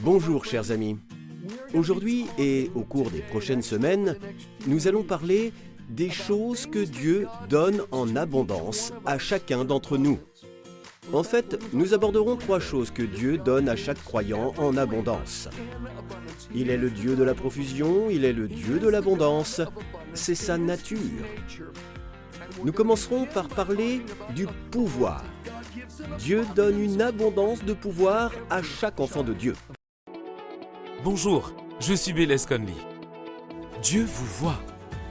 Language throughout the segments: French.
Bonjour chers amis. Aujourd'hui et au cours des prochaines semaines, nous allons parler des choses que Dieu donne en abondance à chacun d'entre nous. En fait, nous aborderons trois choses que Dieu donne à chaque croyant en abondance. Il est le Dieu de la profusion, il est le Dieu de l'abondance, c'est sa nature. Nous commencerons par parler du pouvoir. Dieu donne une abondance de pouvoir à chaque enfant de Dieu. Bonjour, je suis Bélez Conley. Dieu vous voit,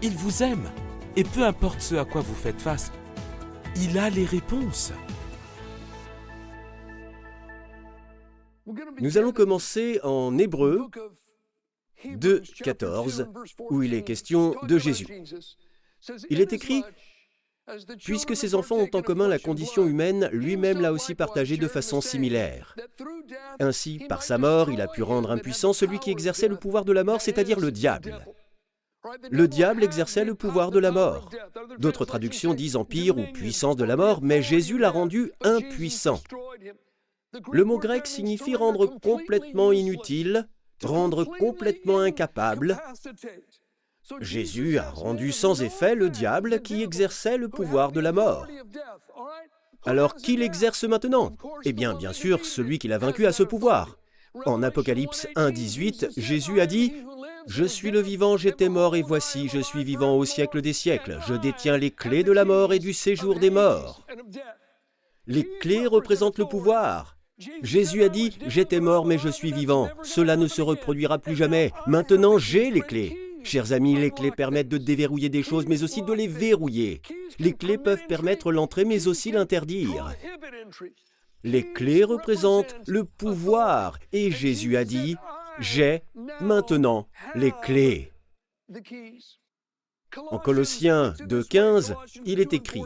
il vous aime, et peu importe ce à quoi vous faites face, il a les réponses. Nous allons commencer en Hébreu 2, 14, où il est question de Jésus. Il est écrit Puisque ses enfants ont en commun la condition humaine, lui-même l'a aussi partagée de façon similaire. Ainsi, par sa mort, il a pu rendre impuissant celui qui exerçait le pouvoir de la mort, c'est-à-dire le diable. Le diable exerçait le pouvoir de la mort. D'autres traductions disent empire ou puissance de la mort, mais Jésus l'a rendu impuissant. Le mot grec signifie rendre complètement inutile, rendre complètement incapable, Jésus a rendu sans effet le diable qui exerçait le pouvoir de la mort. Alors qui l'exerce maintenant? Eh bien, bien sûr, celui qui l'a vaincu a ce pouvoir. En Apocalypse 1.18, Jésus a dit Je suis le vivant, j'étais mort, et voici, je suis vivant au siècle des siècles. Je détiens les clés de la mort et du séjour des morts. Les clés représentent le pouvoir. Jésus a dit J'étais mort, mais je suis vivant. Cela ne se reproduira plus jamais. Maintenant, j'ai les clés. Chers amis, les clés permettent de déverrouiller des choses, mais aussi de les verrouiller. Les clés peuvent permettre l'entrée, mais aussi l'interdire. Les clés représentent le pouvoir, et Jésus a dit, J'ai maintenant les clés. En Colossiens 2.15, il est écrit,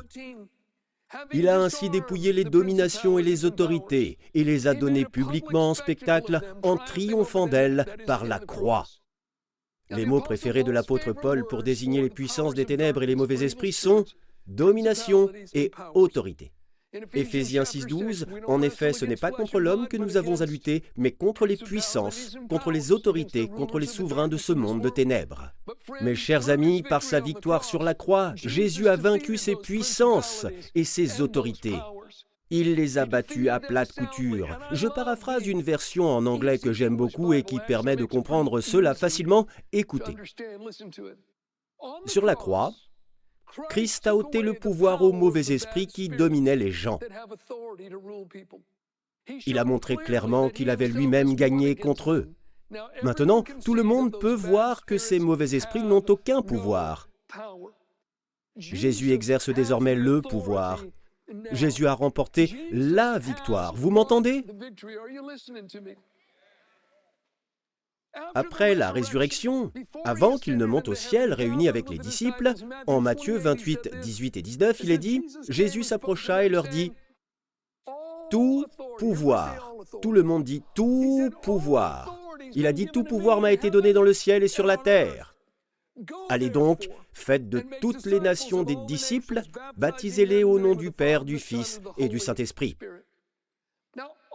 il a ainsi dépouillé les dominations et les autorités, et les a données publiquement en spectacle en triomphant d'elles par la croix. Les mots préférés de l'apôtre Paul pour désigner les puissances des ténèbres et les mauvais esprits sont domination et autorité. Éphésiens 6.12, en effet, ce n'est pas contre l'homme que nous avons à lutter, mais contre les puissances, contre les autorités, contre les souverains de ce monde de ténèbres. Mes chers amis, par sa victoire sur la croix, Jésus a vaincu ses puissances et ses autorités. Il les a battus à plate couture. Je paraphrase une version en anglais que j'aime beaucoup et qui permet de comprendre cela facilement. Écoutez. Sur la croix, Christ a ôté le pouvoir aux mauvais esprits qui dominaient les gens. Il a montré clairement qu'il avait lui-même gagné contre eux. Maintenant, tout le monde peut voir que ces mauvais esprits n'ont aucun pouvoir. Jésus exerce désormais le pouvoir. Jésus a remporté la victoire. Vous m'entendez? Après la résurrection, avant qu'il ne monte au ciel réuni avec les disciples, en Matthieu 28, 18 et 19, il est dit, Jésus s'approcha et leur dit, Tout pouvoir. Tout le monde dit tout pouvoir. Il a dit, Tout pouvoir m'a été donné dans le ciel et sur la terre. Allez donc, faites de toutes les nations des disciples, baptisez-les au nom du Père, du Fils et du Saint-Esprit.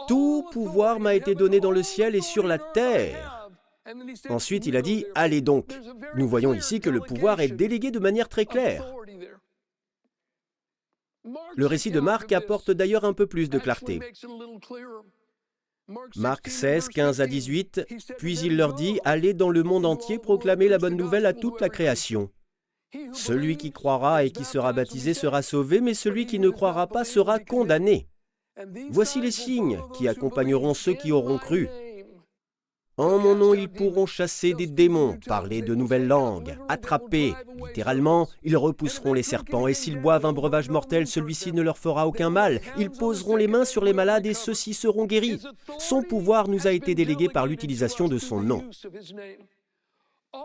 Tout pouvoir m'a été donné dans le ciel et sur la terre. Ensuite, il a dit, allez donc. Nous voyons ici que le pouvoir est délégué de manière très claire. Le récit de Marc apporte d'ailleurs un peu plus de clarté. Marc 16, 15 à 18, puis il leur dit, Allez dans le monde entier proclamer la bonne nouvelle à toute la création. Celui qui croira et qui sera baptisé sera sauvé, mais celui qui ne croira pas sera condamné. Voici les signes qui accompagneront ceux qui auront cru. En mon nom, ils pourront chasser des démons, parler de nouvelles langues, attraper. Littéralement, ils repousseront les serpents, et s'ils boivent un breuvage mortel, celui-ci ne leur fera aucun mal. Ils poseront les mains sur les malades, et ceux-ci seront guéris. Son pouvoir nous a été délégué par l'utilisation de son nom.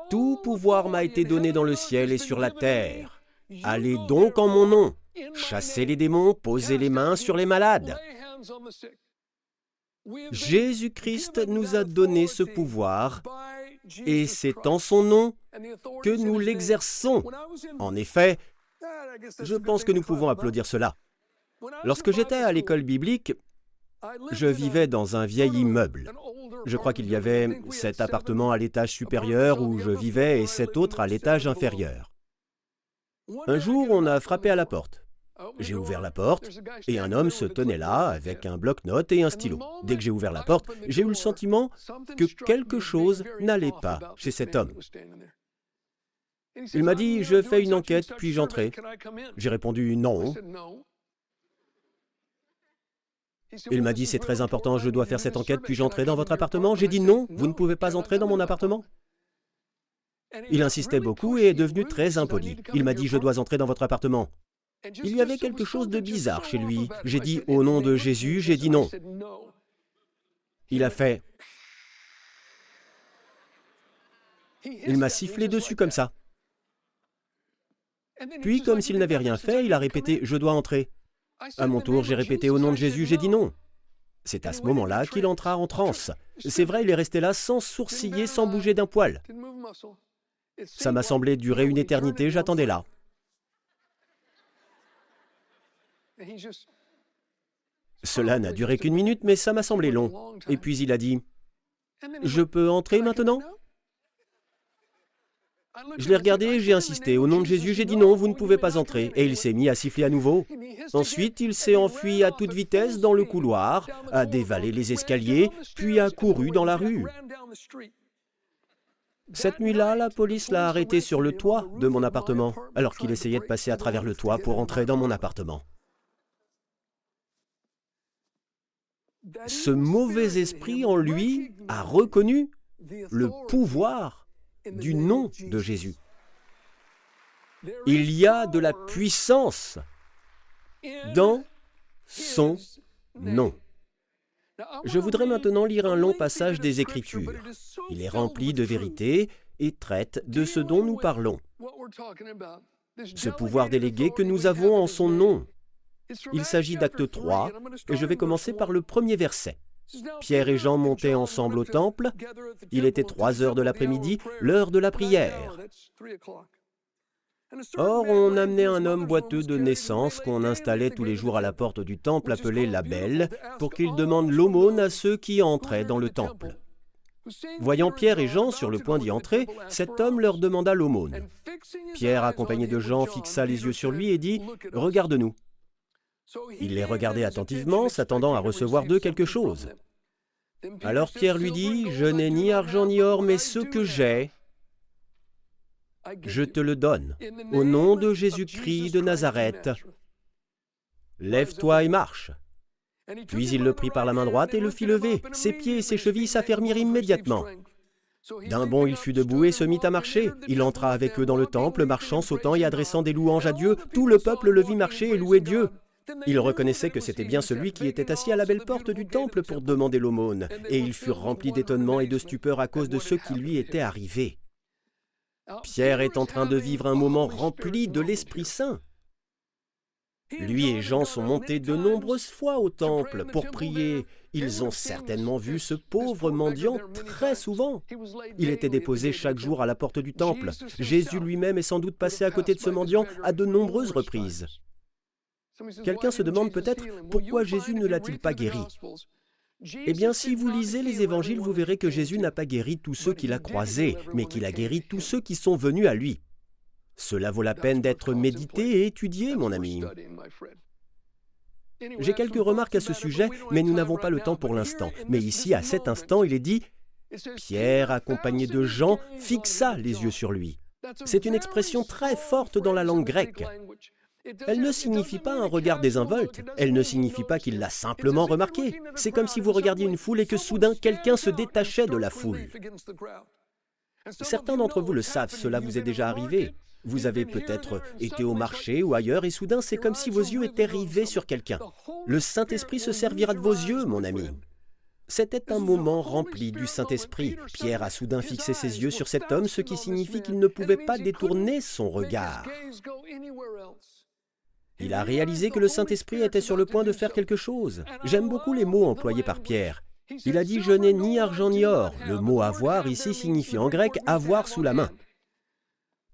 Tout pouvoir m'a été donné dans le ciel et sur la terre. Allez donc en mon nom, chassez les démons, posez les mains sur les malades. Jésus-Christ nous a donné ce pouvoir et c'est en son nom que nous l'exerçons. En effet, je pense que nous pouvons applaudir cela. Lorsque j'étais à l'école biblique, je vivais dans un vieil immeuble. Je crois qu'il y avait sept appartements à l'étage supérieur où je vivais et sept autres à l'étage inférieur. Un jour, on a frappé à la porte. J'ai ouvert la porte et un homme se tenait là avec un bloc-notes et un stylo. Dès que j'ai ouvert la porte, j'ai eu le sentiment que quelque chose n'allait pas chez cet homme. Il m'a dit, je fais une enquête, puis j'entrais. J'ai répondu non. Il m'a dit, c'est très important, je dois faire cette enquête, puis j'entrais dans votre appartement. J'ai dit non, vous ne pouvez pas entrer dans mon appartement. Il insistait beaucoup et est devenu très impoli. Il m'a dit, je dois entrer dans votre appartement. Il y avait quelque chose de bizarre chez lui. J'ai dit, au nom de Jésus, j'ai dit non. Il a fait... Il m'a sifflé dessus comme ça. Puis, comme s'il n'avait rien fait, il a répété ⁇ Je dois entrer ⁇ À mon tour, j'ai répété ⁇ Au nom de Jésus, j'ai dit non. C'est à ce moment-là qu'il entra en transe. C'est vrai, il est resté là sans sourciller, sans bouger d'un poil. Ça m'a semblé durer une éternité, j'attendais là. Cela n'a duré qu'une minute, mais ça m'a semblé long. Et puis il a dit, Je peux entrer maintenant? Je l'ai regardé, j'ai insisté. Au nom de Jésus, j'ai dit non, vous ne pouvez pas entrer. Et il s'est mis à siffler à nouveau. Ensuite, il s'est enfui à toute vitesse dans le couloir, a dévalé les escaliers, puis a couru dans la rue. Cette nuit-là, la police l'a arrêté sur le toit de mon appartement, alors qu'il essayait de passer à travers le toit pour entrer dans mon appartement. Ce mauvais esprit en lui a reconnu le pouvoir du nom de Jésus. Il y a de la puissance dans son nom. Je voudrais maintenant lire un long passage des Écritures. Il est rempli de vérité et traite de ce dont nous parlons. Ce pouvoir délégué que nous avons en son nom. Il s'agit d'acte 3 et je vais commencer par le premier verset. Pierre et Jean montaient ensemble au temple. Il était trois heures de l'après-midi, l'heure de la prière. Or, on amenait un homme boiteux de naissance qu'on installait tous les jours à la porte du temple appelé la Belle, pour qu'il demande l'aumône à ceux qui entraient dans le temple. Voyant Pierre et Jean sur le point d'y entrer, cet homme leur demanda l'aumône. Pierre, accompagné de Jean, fixa les yeux sur lui et dit ⁇ Regarde-nous ⁇ il les regardait attentivement, s'attendant à recevoir d'eux quelque chose. Alors Pierre lui dit, Je n'ai ni argent ni or, mais ce que j'ai, je te le donne, au nom de Jésus-Christ de Nazareth. Lève-toi et marche. Puis il le prit par la main droite et le fit lever. Ses pieds et ses chevilles s'affermirent immédiatement. D'un bond, il fut debout et se mit à marcher. Il entra avec eux dans le temple, marchant, sautant et adressant des louanges à Dieu. Tout le peuple le vit marcher et louer Dieu. Ils reconnaissaient que c'était bien celui qui était assis à la belle porte du temple pour demander l'aumône, et ils furent remplis d'étonnement et de stupeur à cause de ce qui lui était arrivé. Pierre est en train de vivre un moment rempli de l'Esprit Saint. Lui et Jean sont montés de nombreuses fois au temple pour prier. Ils ont certainement vu ce pauvre mendiant très souvent. Il était déposé chaque jour à la porte du temple. Jésus lui-même est sans doute passé à côté de ce mendiant à de nombreuses reprises. Quelqu'un se demande peut-être pourquoi Jésus ne l'a-t-il pas guéri eh bien, si vous lisez les évangiles, vous verrez que Jésus n'a pas guéri tous ceux qu'il a croisés, mais qu'il a guéri tous ceux qui sont venus à lui. Cela vaut la peine d'être médité et étudié, mon ami. J'ai quelques remarques à ce sujet, mais nous n'avons pas le temps pour l'instant. Mais ici, à cet instant, il est dit, Pierre, accompagné de Jean, fixa les yeux sur lui. C'est une expression très forte dans la langue grecque. Elle ne signifie pas un regard désinvolte, elle ne signifie pas qu'il l'a simplement remarqué. C'est comme si vous regardiez une foule et que soudain quelqu'un se détachait de la foule. Certains d'entre vous le savent, cela vous est déjà arrivé. Vous avez peut-être été au marché ou ailleurs et soudain c'est comme si vos yeux étaient rivés sur quelqu'un. Le Saint-Esprit se servira de vos yeux, mon ami. C'était un moment rempli du Saint-Esprit. Pierre a soudain fixé ses yeux sur cet homme, ce qui signifie qu'il ne pouvait pas détourner son regard. Il a réalisé que le Saint-Esprit était sur le point de faire quelque chose. J'aime beaucoup les mots employés par Pierre. Il a dit ⁇ Je n'ai ni argent ni or ⁇ Le mot avoir ici signifie en grec avoir sous la main.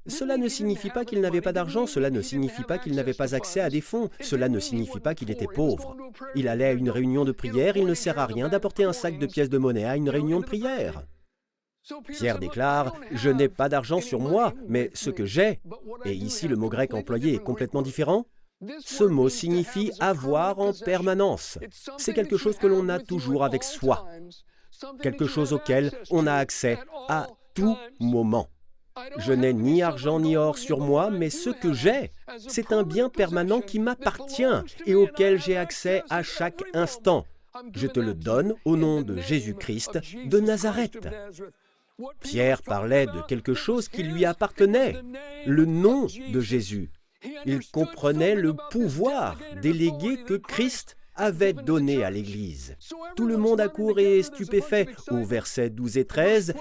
Cela ne signifie pas qu'il n'avait pas d'argent, cela ne signifie pas qu'il n'avait pas accès à des fonds, cela ne signifie pas qu'il était pauvre. Il allait à une réunion de prière, il ne sert à rien d'apporter un sac de pièces de monnaie à une réunion de prière. Pierre déclare, Je n'ai pas d'argent sur moi, mais ce que j'ai, et ici le mot grec employé est complètement différent, ce mot signifie avoir en permanence. C'est quelque chose que l'on a toujours avec soi, quelque chose auquel on a accès à tout moment. Je n'ai ni argent ni or sur moi, mais ce que j'ai, c'est un bien permanent qui m'appartient et auquel j'ai accès à chaque instant. Je te le donne au nom de Jésus-Christ de Nazareth. Pierre parlait de quelque chose qui lui appartenait, le nom de Jésus. Il comprenait le pouvoir délégué que Christ avait donné à l'Église. Tout le monde accourt et est stupéfait. Au verset 12 et 13,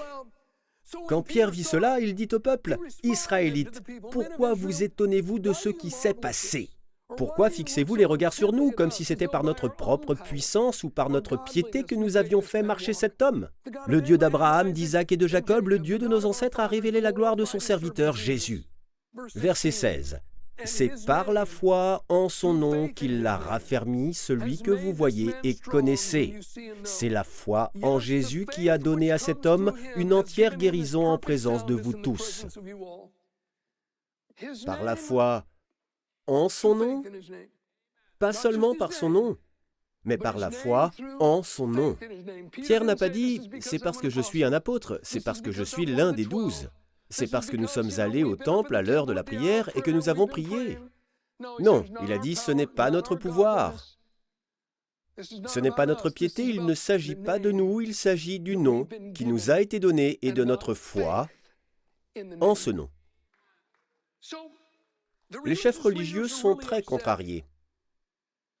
quand Pierre vit cela, il dit au peuple, Israélites, pourquoi vous étonnez-vous de ce qui s'est passé? Pourquoi fixez-vous les regards sur nous comme si c'était par notre propre puissance ou par notre piété que nous avions fait marcher cet homme? Le Dieu d'Abraham, d'Isaac et de Jacob, le Dieu de nos ancêtres, a révélé la gloire de son serviteur Jésus. Verset 16. C'est par la foi en son nom qu'il l'a raffermi, celui que vous voyez et connaissez. C'est la foi en Jésus qui a donné à cet homme une entière guérison en présence de vous tous. Par la foi en son nom, pas seulement par son nom, mais par la foi en son nom. Pierre n'a pas dit ⁇ c'est parce que je suis un apôtre, c'est parce que je suis l'un des douze ⁇ c'est parce que nous sommes allés au temple à l'heure de la prière et que nous avons prié. Non, il a dit, ce n'est pas notre pouvoir. Ce n'est pas notre piété, il ne s'agit pas de nous, il s'agit du nom qui nous a été donné et de notre foi en ce nom. Les chefs religieux sont très contrariés.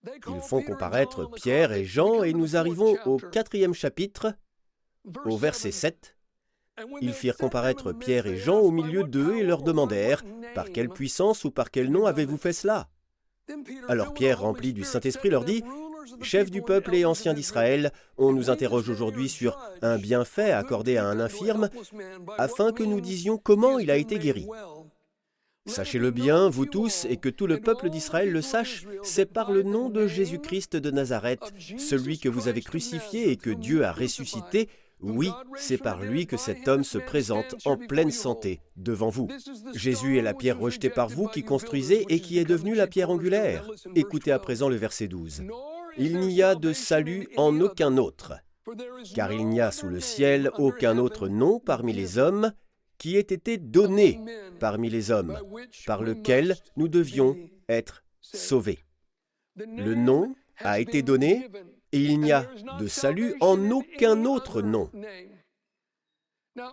Ils font comparaître Pierre et Jean et nous arrivons au quatrième chapitre, au verset 7. Ils firent comparaître Pierre et Jean au milieu d'eux et leur demandèrent Par quelle puissance ou par quel nom avez-vous fait cela Alors Pierre, rempli du Saint-Esprit, leur dit Chef du peuple et ancien d'Israël, on nous interroge aujourd'hui sur un bienfait accordé à un infirme, afin que nous disions comment il a été guéri. Sachez-le bien, vous tous, et que tout le peuple d'Israël le sache, c'est par le nom de Jésus-Christ de Nazareth, celui que vous avez crucifié et que Dieu a ressuscité, oui, c'est par lui que cet homme se présente en pleine santé devant vous. Jésus est la pierre rejetée par vous qui construisez et qui est devenue la pierre angulaire. Écoutez à présent le verset 12. Il n'y a de salut en aucun autre, car il n'y a sous le ciel aucun autre nom parmi les hommes qui ait été donné parmi les hommes, par lequel nous devions être sauvés. Le nom a été donné et il n'y a de salut en aucun autre nom.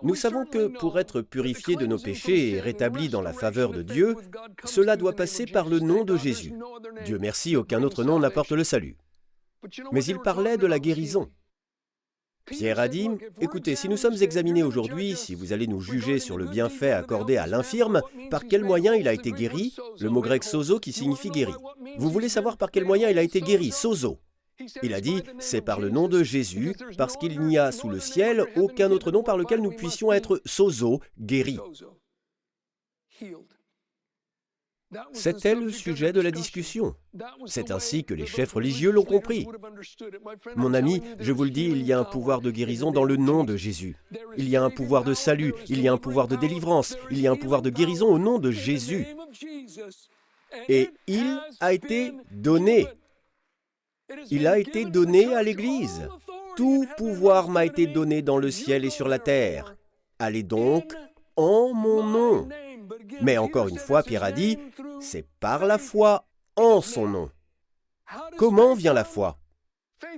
Nous savons que pour être purifiés de nos péchés et rétablis dans la faveur de Dieu, cela doit passer par le nom de Jésus. Dieu merci, aucun autre nom n'apporte le salut. Mais il parlait de la guérison. Pierre a dit, écoutez, si nous sommes examinés aujourd'hui, si vous allez nous juger sur le bienfait accordé à l'infirme, par quel moyen il a été guéri, le mot grec sozo qui signifie guéri. Vous voulez savoir par quel moyen il a été guéri, sozo. Il a dit, c'est par le nom de Jésus, parce qu'il n'y a sous le ciel aucun autre nom par lequel nous puissions être sozo, guéris. C'était le sujet de la discussion. C'est ainsi que les chefs religieux l'ont compris. Mon ami, je vous le dis, il y a un pouvoir de guérison dans le nom de Jésus. Il y a un pouvoir de salut, il y a un pouvoir de délivrance, il y a un pouvoir de guérison au nom de Jésus. Et il a été donné il a été donné à l'Église. Tout pouvoir m'a été donné dans le ciel et sur la terre. Allez donc en mon nom. Mais encore une fois, Pierre a dit, c'est par la foi en son nom. Comment vient la foi?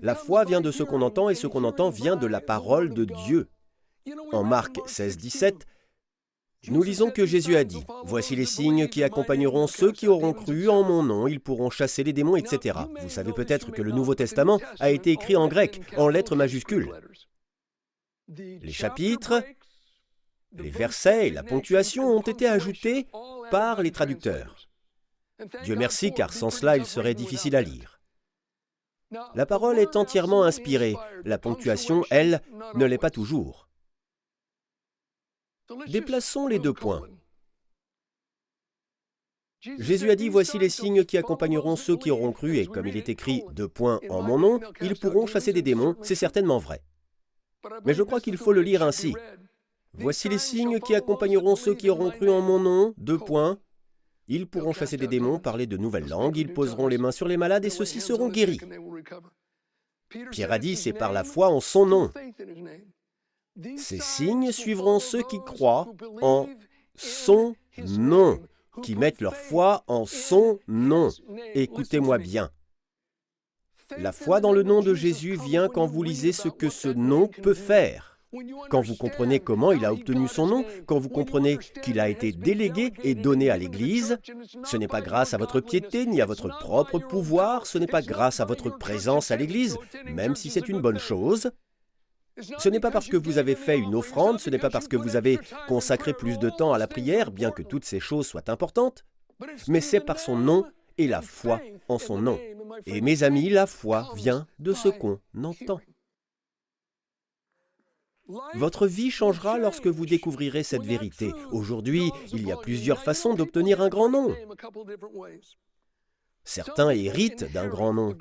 La foi vient de ce qu'on entend et ce qu'on entend vient de la parole de Dieu. En Marc 16, 17, nous lisons que Jésus a dit, Voici les signes qui accompagneront ceux qui auront cru en mon nom, ils pourront chasser les démons, etc. Vous savez peut-être que le Nouveau Testament a été écrit en grec, en lettres majuscules. Les chapitres, les versets et la ponctuation ont été ajoutés par les traducteurs. Dieu merci, car sans cela, il serait difficile à lire. La parole est entièrement inspirée, la ponctuation, elle, ne l'est pas toujours. Déplaçons les deux points. Jésus a dit, voici les signes qui accompagneront ceux qui auront cru, et comme il est écrit deux points en mon nom, ils pourront chasser des démons, c'est certainement vrai. Mais je crois qu'il faut le lire ainsi. Voici les signes qui accompagneront ceux qui auront cru en mon nom, deux points. Ils pourront chasser des démons, parler de nouvelles langues, ils poseront les mains sur les malades et ceux-ci seront guéris. Pierre a dit, c'est par la foi en son nom. Ces signes suivront ceux qui croient en son nom, qui mettent leur foi en son nom. Écoutez-moi bien. La foi dans le nom de Jésus vient quand vous lisez ce que ce nom peut faire. Quand vous comprenez comment il a obtenu son nom, quand vous comprenez qu'il a été délégué et donné à l'Église, ce n'est pas grâce à votre piété ni à votre propre pouvoir, ce n'est pas grâce à votre présence à l'Église, même si c'est une bonne chose. Ce n'est pas parce que vous avez fait une offrande, ce n'est pas parce que vous avez consacré plus de temps à la prière, bien que toutes ces choses soient importantes, mais c'est par son nom et la foi en son nom. Et mes amis, la foi vient de ce qu'on entend. Votre vie changera lorsque vous découvrirez cette vérité. Aujourd'hui, il y a plusieurs façons d'obtenir un grand nom. Certains héritent d'un grand nom.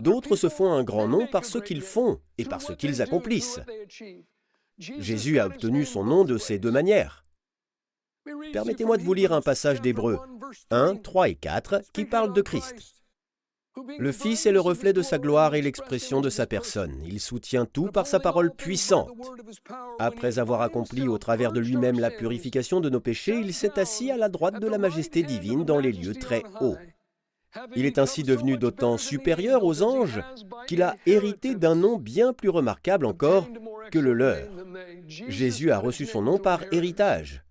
D'autres se font un grand nom par ce qu'ils font et par ce qu'ils accomplissent. Jésus a obtenu son nom de ces deux manières. Permettez-moi de vous lire un passage d'Hébreu 1, 3 et 4 qui parle de Christ. Le Fils est le reflet de sa gloire et l'expression de sa personne. Il soutient tout par sa parole puissante. Après avoir accompli au travers de lui-même la purification de nos péchés, il s'est assis à la droite de la majesté divine dans les lieux très hauts. Il est ainsi devenu d'autant supérieur aux anges qu'il a hérité d'un nom bien plus remarquable encore que le leur. Jésus a reçu son nom par héritage.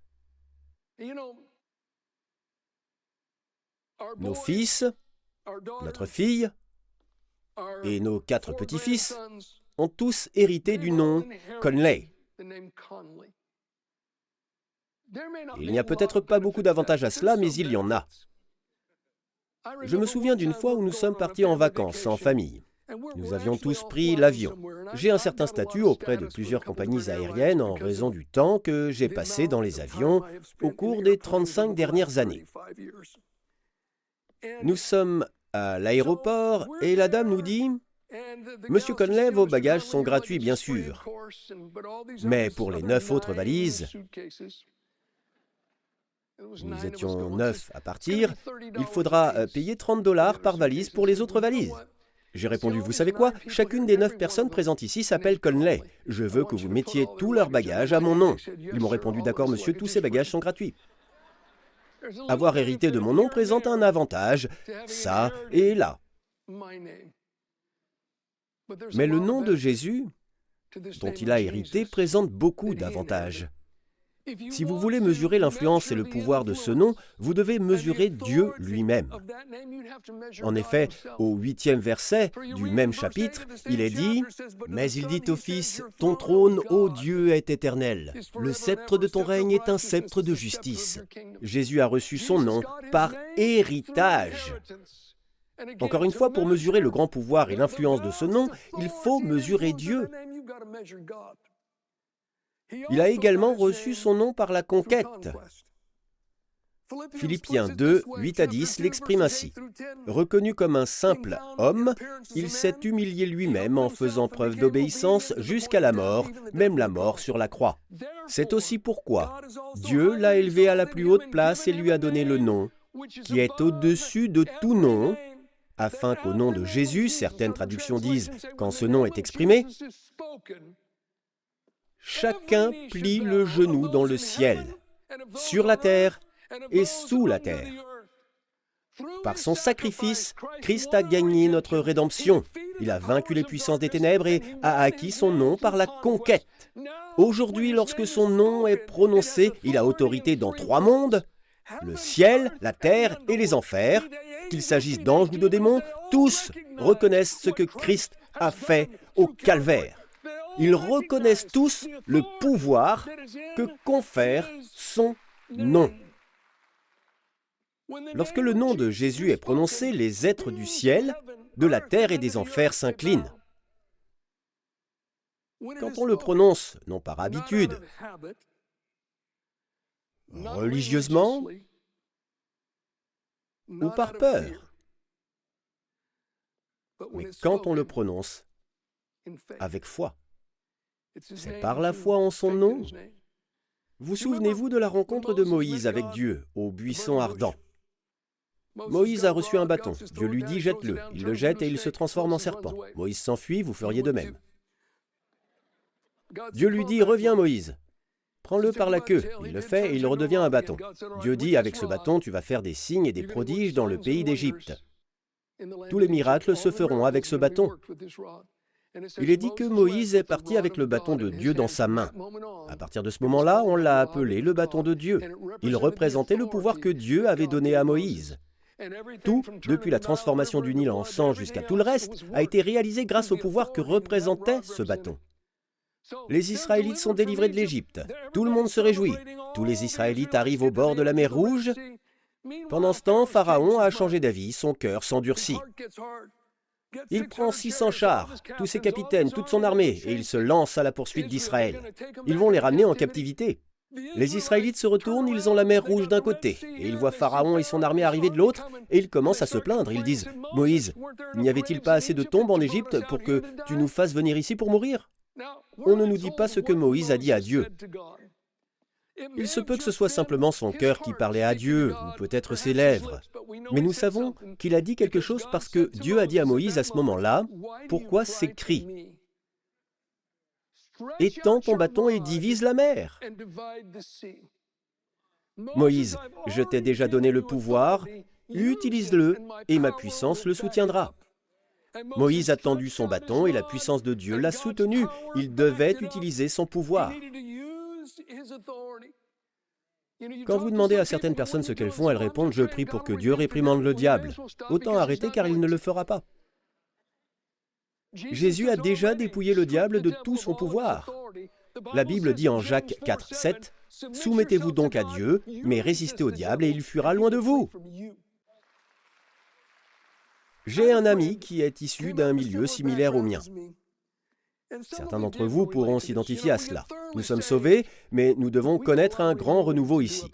Nos fils, notre fille et nos quatre petits-fils ont tous hérité du nom Conley. Il n'y a peut-être pas beaucoup d'avantages à cela, mais il y en a. Je me souviens d'une fois où nous sommes partis en vacances en famille. Nous avions tous pris l'avion. J'ai un certain statut auprès de plusieurs compagnies aériennes en raison du temps que j'ai passé dans les avions au cours des 35 dernières années. Nous sommes à l'aéroport et la dame nous dit Monsieur Conley, vos bagages sont gratuits, bien sûr. Mais pour les neuf autres valises, nous étions neuf à partir, il faudra euh, payer 30 dollars par valise pour les autres valises. J'ai répondu, vous savez quoi? Chacune des neuf personnes présentes ici s'appelle Conley. Je veux que vous mettiez tous leurs bagages à mon nom. Ils m'ont répondu, d'accord monsieur, tous ces bagages sont gratuits. Avoir hérité de mon nom présente un avantage, ça et là. Mais le nom de Jésus, dont il a hérité, présente beaucoup d'avantages. Si vous voulez mesurer l'influence et le pouvoir de ce nom, vous devez mesurer Dieu lui-même. En effet, au huitième verset du même chapitre, il est dit, Mais il dit au Fils, Ton trône, ô Dieu, est éternel. Le sceptre de ton règne est un sceptre de justice. Jésus a reçu son nom par héritage. Encore une fois, pour mesurer le grand pouvoir et l'influence de ce nom, il faut mesurer Dieu. Il a également reçu son nom par la conquête. Philippiens 2, 8 à 10 l'exprime ainsi. Reconnu comme un simple homme, il s'est humilié lui-même en faisant preuve d'obéissance jusqu'à la mort, même la mort sur la croix. C'est aussi pourquoi Dieu l'a élevé à la plus haute place et lui a donné le nom, qui est au-dessus de tout nom, afin qu'au nom de Jésus, certaines traductions disent, quand ce nom est exprimé, chacun plie le genou dans le ciel, sur la terre et sous la terre. Par son sacrifice, Christ a gagné notre rédemption. Il a vaincu les puissances des ténèbres et a acquis son nom par la conquête. Aujourd'hui, lorsque son nom est prononcé, il a autorité dans trois mondes, le ciel, la terre et les enfers. Qu'il s'agisse d'anges ou de démons, tous reconnaissent ce que Christ a fait au calvaire ils reconnaissent tous le pouvoir que confère son nom. Lorsque le nom de Jésus est prononcé, les êtres du ciel, de la terre et des enfers s'inclinent. Quand on le prononce, non par habitude, religieusement, ou par peur. Mais quand on le prononce avec foi, c'est par la foi en son nom. Vous souvenez-vous de la rencontre de Moïse avec Dieu au buisson ardent? Moïse a reçu un bâton. Dieu lui dit jette-le. Il le jette et il se transforme en serpent. Moïse s'enfuit, vous feriez de même. Dieu lui dit reviens Moïse. Prends-le par la queue. Il le fait et il redevient un bâton. Dieu dit avec ce bâton tu vas faire des signes et des prodiges dans le pays d'Égypte. Tous les miracles se feront avec ce bâton. Il est dit que Moïse est parti avec le bâton de Dieu dans sa main. À partir de ce moment-là, on l'a appelé le bâton de Dieu. Il représentait le pouvoir que Dieu avait donné à Moïse. Tout, depuis la transformation du Nil en sang jusqu'à tout le reste, a été réalisé grâce au pouvoir que représentait ce bâton. Les Israélites sont délivrés de l'Égypte. Tout le monde se réjouit. Tous les Israélites arrivent au bord de la mer Rouge. Pendant ce temps, Pharaon a changé d'avis, son cœur s'endurcit. Il prend 600 chars, tous ses capitaines, toute son armée, et il se lance à la poursuite d'Israël. Ils vont les ramener en captivité. Les Israélites se retournent, ils ont la mer Rouge d'un côté, et ils voient Pharaon et son armée arriver de l'autre, et ils commencent à se plaindre. Ils disent, Moïse, n'y avait-il pas assez de tombes en Égypte pour que tu nous fasses venir ici pour mourir? On ne nous dit pas ce que Moïse a dit à Dieu. Il se peut que ce soit simplement son cœur qui parlait à Dieu, ou peut-être ses lèvres. Mais nous savons qu'il a dit quelque chose parce que Dieu a dit à Moïse à ce moment-là, Pourquoi ces cris Étends ton bâton et divise la mer. Moïse, je t'ai déjà donné le pouvoir, utilise-le et ma puissance le soutiendra. Moïse a tendu son bâton et la puissance de Dieu l'a soutenu. Il devait utiliser son pouvoir. Quand vous demandez à certaines personnes ce qu'elles font, elles répondent ⁇ Je prie pour que Dieu réprimande le diable ⁇ Autant arrêter car il ne le fera pas. Jésus a déjà dépouillé le diable de tout son pouvoir. La Bible dit en Jacques 4, 7, Soumettez-vous donc à Dieu, mais résistez au diable et il fuira loin de vous. J'ai un ami qui est issu d'un milieu similaire au mien. Certains d'entre vous pourront s'identifier à cela. Nous sommes sauvés, mais nous devons connaître un grand renouveau ici.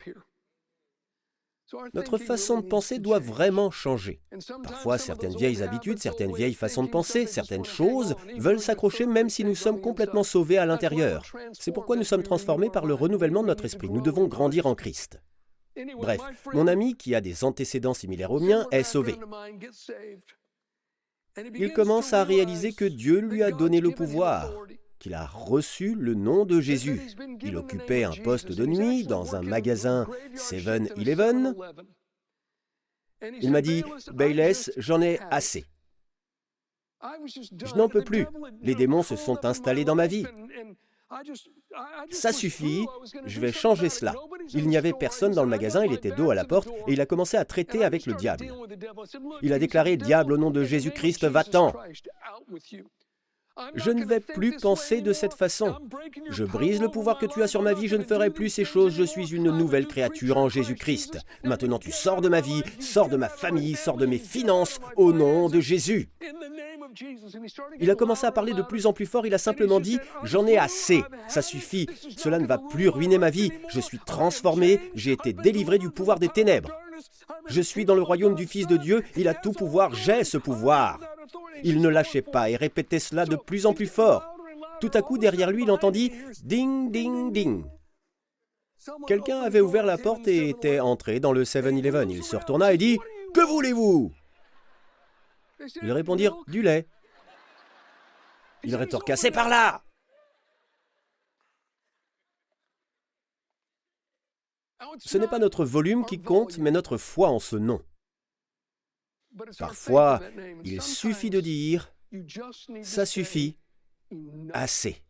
Notre façon de penser doit vraiment changer. Parfois, certaines vieilles habitudes, certaines vieilles façons de penser, certaines choses veulent s'accrocher même si nous sommes complètement sauvés à l'intérieur. C'est pourquoi nous sommes transformés par le renouvellement de notre esprit. Nous devons grandir en Christ. Bref, mon ami qui a des antécédents similaires aux miens est sauvé. Il commence à réaliser que Dieu lui a donné le pouvoir, qu'il a reçu le nom de Jésus. Il occupait un poste de nuit dans un magasin 7-Eleven. Il m'a dit, Bayless, j'en ai assez. Je n'en peux plus. Les démons se sont installés dans ma vie. Ça suffit, je vais changer cela. Il n'y avait personne dans le magasin, il était dos à la porte, et il a commencé à traiter avec le diable. Il a déclaré, Diable, au nom de Jésus-Christ, va-t'en. Je ne vais plus penser de cette façon. Je brise le pouvoir que tu as sur ma vie, je ne ferai plus ces choses, je suis une nouvelle créature en Jésus-Christ. Maintenant tu sors de ma vie, sors de ma famille, sors de mes finances, au nom de Jésus. Il a commencé à parler de plus en plus fort, il a simplement dit ⁇ J'en ai assez, ça suffit, cela ne va plus ruiner ma vie, je suis transformé, j'ai été délivré du pouvoir des ténèbres. Je suis dans le royaume du Fils de Dieu, il a tout pouvoir, j'ai ce pouvoir. Il ne lâchait pas et répétait cela de plus en plus fort. Tout à coup, derrière lui, il entendit ding, ding, ding. Quelqu'un avait ouvert la porte et était entré dans le 7-Eleven. Il se retourna et dit Que voulez-vous? Ils répondirent Du lait. Il rétorqua C'est par là Ce n'est pas notre volume qui compte, mais notre foi en ce nom. Parfois, il suffit de dire ⁇ ça suffit, assez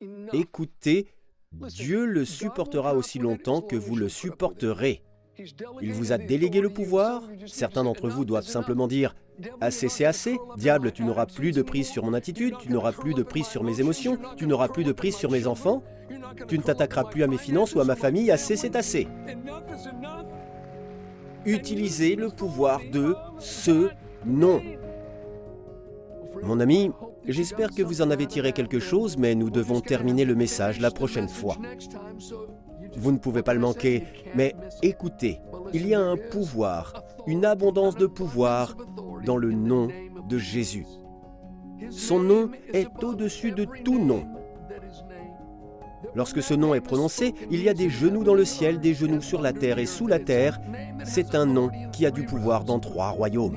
⁇ Écoutez, Dieu le supportera aussi longtemps que vous le supporterez. Il vous a délégué le pouvoir. Certains d'entre vous doivent simplement dire Assez, c'est assez. Diable, tu n'auras plus de prise sur mon attitude, tu n'auras plus de prise sur mes émotions, tu n'auras plus de prise sur mes enfants, tu ne t'attaqueras plus à mes finances ou à ma famille. Assez, c'est assez utiliser le pouvoir de ce nom. Mon ami, j'espère que vous en avez tiré quelque chose, mais nous devons terminer le message la prochaine fois. Vous ne pouvez pas le manquer, mais écoutez, Il y a un pouvoir, une abondance de pouvoir dans le nom de Jésus. Son nom est au-dessus de tout nom. Lorsque ce nom est prononcé, il y a des genoux dans le ciel, des genoux sur la terre et sous la terre. C'est un nom qui a du pouvoir dans trois royaumes.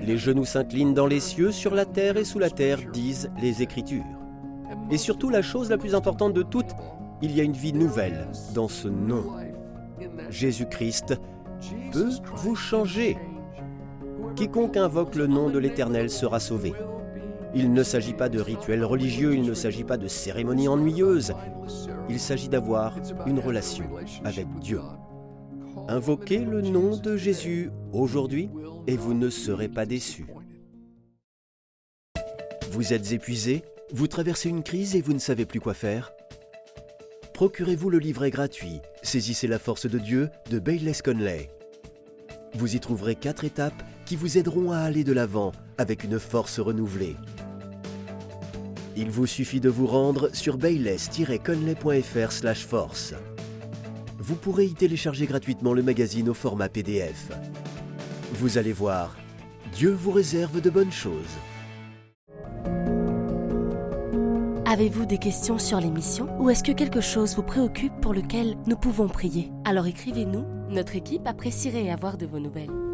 Les genoux s'inclinent dans les cieux, sur la terre et sous la terre, disent les Écritures. Et surtout, la chose la plus importante de toutes, il y a une vie nouvelle dans ce nom. Jésus-Christ peut vous changer. Quiconque invoque le nom de l'Éternel sera sauvé. Il ne s'agit pas de rituels religieux, il ne s'agit pas de cérémonies ennuyeuses. Il s'agit d'avoir une relation avec Dieu. Invoquez le nom de Jésus aujourd'hui et vous ne serez pas déçus. Vous êtes épuisé Vous traversez une crise et vous ne savez plus quoi faire Procurez-vous le livret gratuit Saisissez la force de Dieu de Bayless Conley. Vous y trouverez quatre étapes qui vous aideront à aller de l'avant avec une force renouvelée. Il vous suffit de vous rendre sur bayless-conley.fr force. Vous pourrez y télécharger gratuitement le magazine au format PDF. Vous allez voir, Dieu vous réserve de bonnes choses. Avez-vous des questions sur l'émission ou est-ce que quelque chose vous préoccupe pour lequel nous pouvons prier? Alors écrivez-nous, notre équipe apprécierait avoir de vos nouvelles.